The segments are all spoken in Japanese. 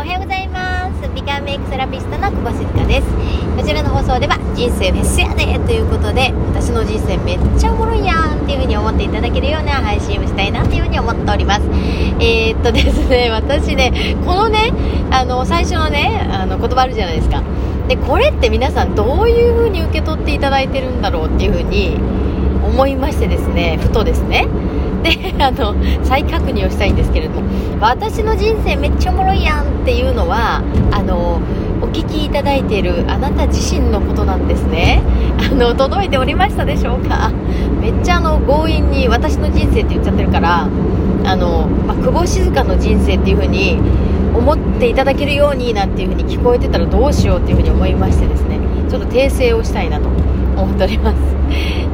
おはようございます。美顔メイクセラピストの久保静香です。こちらの放送では人生フェスやでということで私の人生めっちゃおもろいやんっていう風に思っていただけるような配信をしたいなっていう風に思っております。えー、っとですね 私ねこのねあの最初のねあの言葉あるじゃないですか。でこれって皆さんどういう風に受け取っていただいてるんだろうっていう風に思いましてですねふとですね。で あの再確認をしたいんですけれども私の人生めっちゃおもろいやんっていうのはあのお聞きいただいているあなた自身のことなんですね。あの届いておりましたでしょうか？めっちゃあの強引に私の人生って言っちゃってるからあの、まあ、久保静香の人生っていう風に思っていただけるようになんていう風に聞こえてたらどうしようっていう風に思いましてですねちょっと訂正をしたいなと思っております。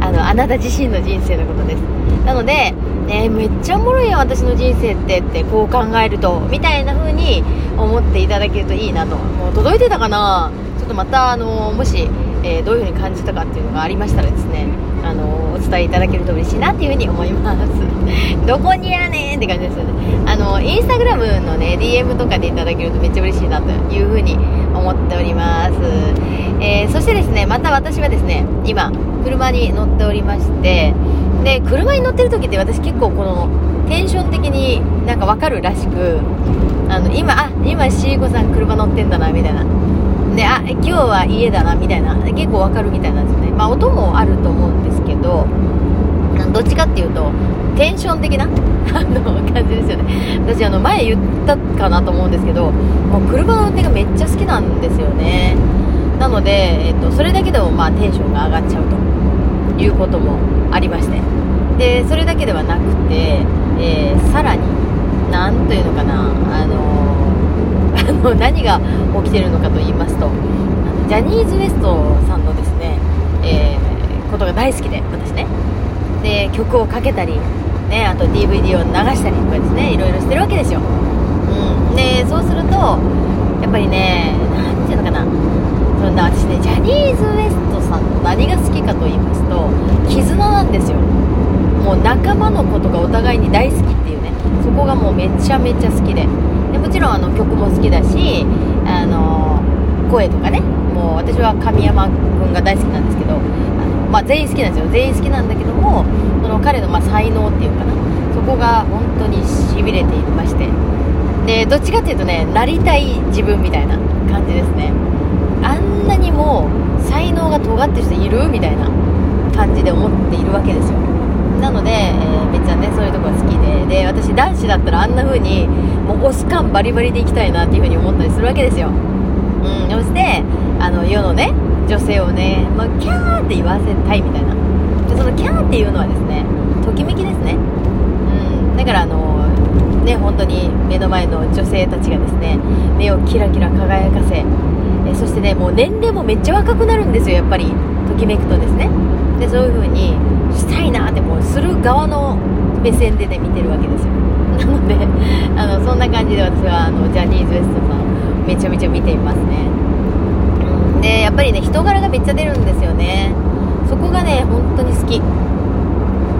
あのあなた自身の人生のことです。なのでね、めっちゃおもろいやん私の人生ってってこう考えるとみたいな風に思っていただけるといいなと。もう届いてたかな？ちょっとまたあのもし、えー、どういう風に感じたかっていうのがありましたらですねあのお伝えいただけると嬉しいなっていう風に思います。どこにやねんって感じですよね。あのインスタグラムのね DM とかでいただけるとめっちゃ嬉しいなという風に思っております、えー、そしてですねまた私はですね今車に乗っておりましてで車に乗ってる時って私結構このテンション的になんか分かるらしくあの今あ今シーコさん車乗ってんだなみたいな。であ今日は家だなみたいな。結構分かるみたいなんですよね。まあ音もあると思うんですけどどっちかっていうとテンション的な あの感じですよね。私あの前言ったかなと思うんですけどもう車の運転がめっちゃ好きなんですよね。なので、えっと、それだけでもまあテンションが上がっちゃうと。いうこともありまして。でそれだけではなくて、えー、さらに何というのかな。あのー、あの何が起きてるのかと言いますとジャニーズ WEST さんのですね、えー、ことが大好きで私ね。で曲をかけたりねあと DVD を流したりとかですねいろいろしてるわけですよ、うん、でそうするとやっぱりねな私ねジャニーズ WEST さんの何が好きかと言いますと絆なんですよ。もう仲間のことがお互いに大好きっていうね。そこがもうめちゃめちゃ好きで。でもちろんあの曲も好きだしあの声とかね。もう私は神山君が大好きなんですけどあの、まあ、全員好きなんですよ。全員好きなんだけどもその彼のま才能っていうかな。そこが本当にしびれていまして。でどっちかっていうとねなりたい自分みたいな感じですね。あんなにも才能が尖ってる人いるみたいな感じで思っているわけですよ。なので、えー、めっちゃねそういうとこが好きで。で私男子だったらあんな風にもうオス感バリバリでいきたいなっていう風に思ったりするわけですよ。うんそしてあの世のね女性をね、まあ、キャーって言わせたいみたいな。でそのキャーっていうのはですねときめきですね。うんだからあのね本当に目の前の女性たちがですね目をキラキラ輝かせえそしてねもう年齢もめっちゃ若くなるんですよやっぱり。ときめくとですね。でそういう風にしたいなってもうする側の目線でね見てるわけですよ。なので あのそんな感じで私はあのジャニーズ WEST さんめちゃめちゃ見ていますね。でやっぱりね人柄がめっちゃ出るんですよね。そこがね本当に好き。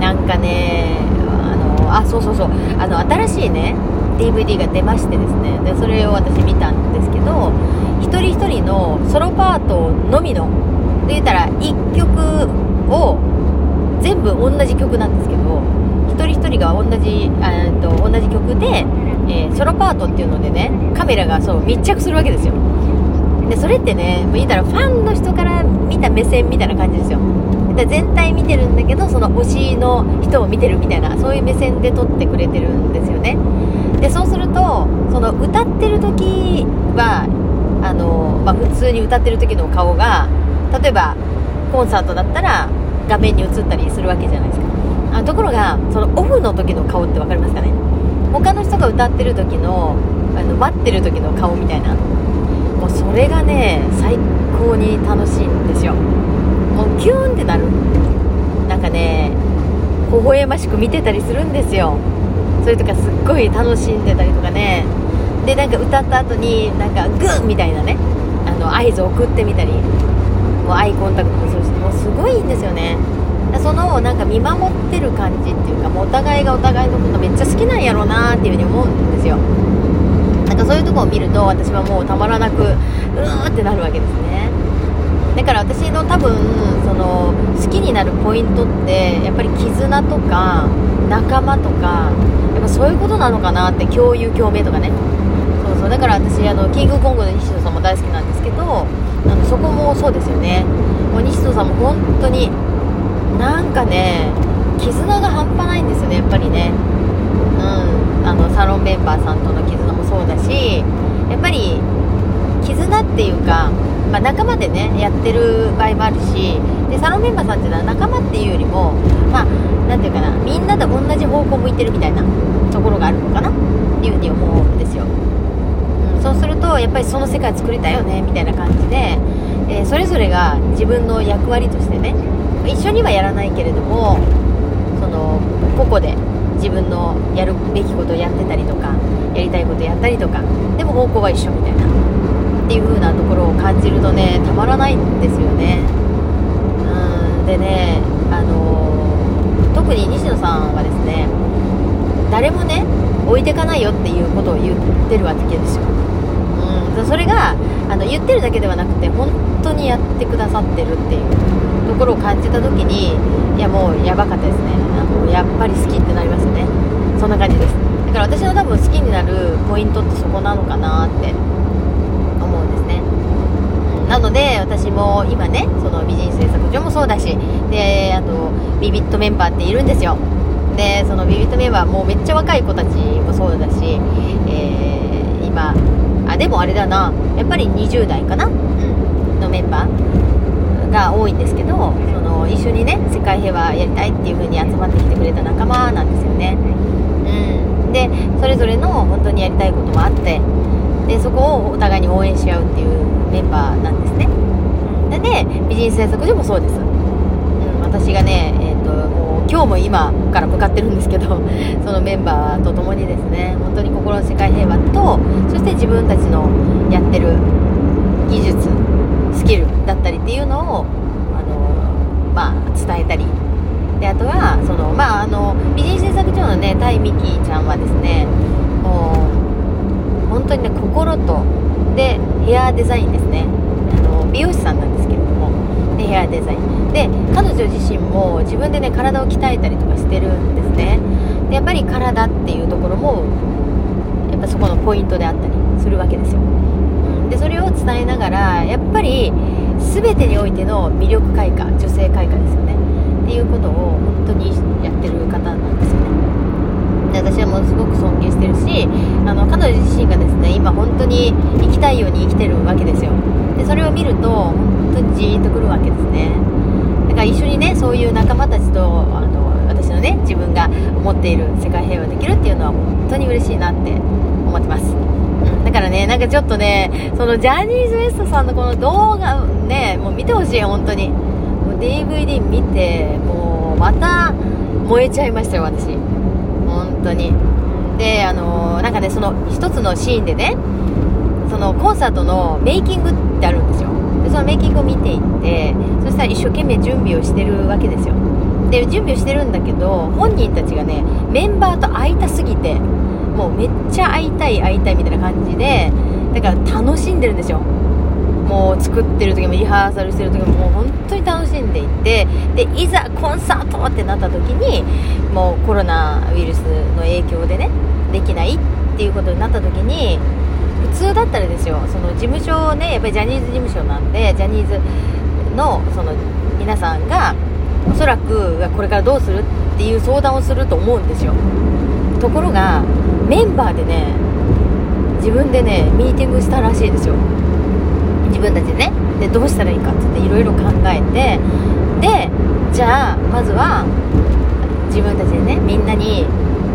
なんかねあのあそうそうそう。あの新しいね DVD が出ましてですね。でそれを私見たんですけど一人一人のソロパートのみので言ったら1曲を全部同じ曲なんですけど一人一人が同じあと同じ曲で、えー、ソロパートっていうのでねカメラがそう密着するわけですよ。でそれってね言ったらファンの人から見た目線みたいな感じですよ。で全体見てるんだけどその推しの人を見てるみたいなそういう目線で撮ってくれてるんですよね。でそうするとその歌ってる時はあの、まあ、普通に歌ってる時の顔が例えばコンサートだったら画面に映ったりするわけじゃないですか。あところがそのオフの時の顔って分かりますかね？他の人が歌ってる時のあの待ってる時の顔みたいな。もうそれがね最高に楽しいんですよ。もうキューンってなる。なんかね微笑ましく見てたりするんですよ。それとかすっごい楽しんでたりとかね。でなんか歌った後になんかグーみたいなねあの合図を送ってみたりもうアイコンタクトもそうしもうすごいいいんですよね。そのなんか見守ってる感じっていうかもうお互いがお互いのことめっちゃ好きなんやろうなっていうふうに思うんですよ。なんかそういうとこを見ると私はもうたまらなくうーってなるわけですね。だから私の多分その好きになるポイントってやっぱり絆とか仲間とかやっぱそういうことなのかなって共有共鳴とかね。そうそう。だから私あのキングコングの西野さんも大好きなんですけどあのそこもそうですよね。もう西野さんも本当になんかね絆が半端ないんですよねやっぱりね。うん。あのサロンメンバーさんとの絆もそうだしやっぱり絆っていうか、まあ、仲間でねやってる場合もあるしでサロンメンバーさんっていうのは仲間っていうよりもまあ何ていうかなみんなで同じ方向向いてるみたいなところがあるのかなっていうふうに思うんですよ、うん、そうするとやっぱりその世界作りたいよねみたいな感じで、えー、それぞれが自分の役割としてね一緒にはやらないけれどもその個々で自分のやるべきことをやってたりとかやりたいことやったりとかでも方向は一緒みたいな。っていう風なところを感じるとねたまらないんですよね。うん。でねあの、特に西野さんはですね誰もね置いてかないよっていうことを言ってるわけですよ、うん、それがあの言ってるだけではなくて本当にやってくださってるっていうところを感じた時にいやもうやばかったですね。あのやっぱり好きってなりますね。そんな感じです。だから私の多分好きになるポイントってそこなのかなって、なので私も今ねその美人製作所もそうだしであとビビットメンバーっているんですよ。でそのビビットメンバーもうめっちゃ若い子たちもそうだし、えー、今あでもあれだなやっぱり20代かな、のメンバーが多いんですけどその一緒にね世界平和やりたいっていう風に集まってきてくれた仲間なんですよね、うん、でそれぞれの本当にやりたいこともあってでそこをお互いに応援し合うっていうメンバーなんですね、うん、でで美人製作所もそうです、うん、私がね、えーと、ともう今日も今から向かってるんですけど そのメンバーと共にですね本当に心の世界平和とそして自分たちのやってる技術スキルだったりっていうのをあの、まあ、伝えたり。であとはその、まあ、あの美人製作所のねタイミキちゃんはですねもう本当にね心とでヘアデザインですね。あの美容師さんなんですけれども。でヘアデザイン。で彼女自身も自分でね体を鍛えたりとかしてるんですね。でやっぱり体っていうところもやっぱそこのポイントであったりするわけですよ、でそれを伝えながらやっぱり全てにおいての魅力開花女性開花ですよね。っていうことを本当にやってる方なんですよね。で私はもうすごく尊敬してるしあの彼女自身がですね今本当に生きたいように生きてるわけですよ。でそれを見ると本当にジーンとくるわけですね。だから一緒にねそういう仲間たちとあの私のね自分が思っている世界平和できるっていうのは本当に嬉しいなって思ってます、だからねなんかちょっとねそのジャニーズ WEST さんのこの動画ねもう見てほしい本当に。もう DVD 見てもうまた燃えちゃいましたよ私。当に。であのなんかねその一つのシーンでねそのコンサートのメイキングってあるんですよ。でそのメイキングを見ていってそしたら一生懸命準備をしてるわけですよ。で準備をしてるんだけど本人たちがねメンバーと会いたすぎてもうめっちゃ会いたい会いたいみたいな感じでだから楽しんでるんですよ。もう作ってる時もリハーサルしてる時ももう本当に楽しんでいてでいざコンサートってなった時にもうコロナウイルスの影響でねできないっていうことになった時に普通だったらですよその事務所ねやっぱりジャニーズ事務所なんでジャニーズのその皆さんがおそらくこれからどうするっていう相談をすると思うんですよ。ところがメンバーでね自分でねミーティングしたらしいですよ。自分たちでね。でどうしたらいいかってっていろいろ考えて。でじゃあまずは自分たちでねみんなに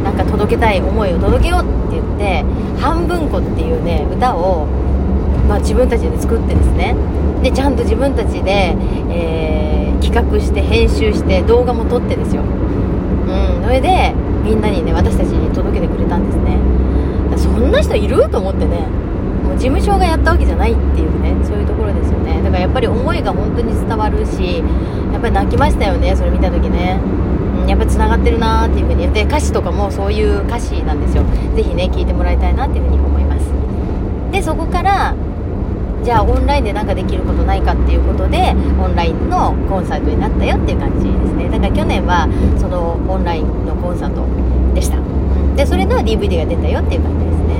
なんか届けたい思いを届けようって言って「半分子」っていうね歌を、まあ、自分たちで作ってですね。でちゃんと自分たちで、えー、企画して編集して動画も撮ってですよ。うんそれでみんなにね私たちに届けてくれたんですね。そんな人いる？と思ってね。事務所がやったわけじゃないっていうねそういうところですよね。だからやっぱり思いが本当に伝わるしやっぱり泣きましたよねそれ見た時ね。やっぱり繋がってるなーっていう風に。言って歌詞とかもそういう歌詞なんですよ。ぜひね聴いてもらいたいなっていう風に思います。でそこからじゃあオンラインで何かできることないかっていうことでオンラインのコンサートになったよっていう感じですね。だから去年はそのオンラインのコンサートでした、でそれの DVD が出たよっていう感じですね。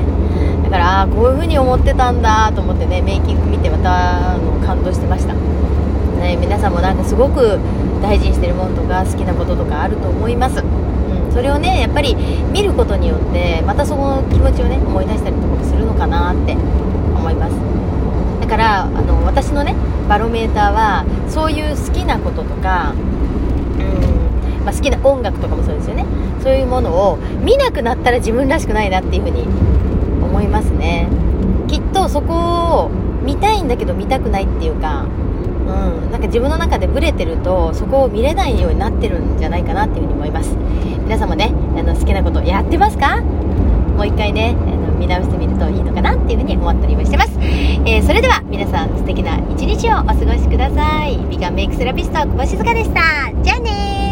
からあこういう風に思ってたんだと思ってねメイキング見てまたあの感動してました。ね、皆さんもなんかすごく大事にしてるものとか好きなこととかあると思います、うん、それをねやっぱり見ることによってまたその気持ちをね思い出したりとかするのかなって思います。だからあの私のねバロメーターはそういう好きなこととか、まあ、好きな音楽とかもそうですよね。そういうものを見なくなったら自分らしくないなっていうふうにますね。きっとそこを見たいんだけど見たくないっていうかうん、なんか自分の中でブレてるとそこを見れないようになってるんじゃないかなっていうふうに思います。皆さんもねあの好きなことやってますか？もう一回ねあの見直してみるといいのかなっていうふうに思ったりもしてます、えー、それでは皆さん素敵な一日をお過ごしください。美顔メイクセラピスト小橋塚でした。じゃあね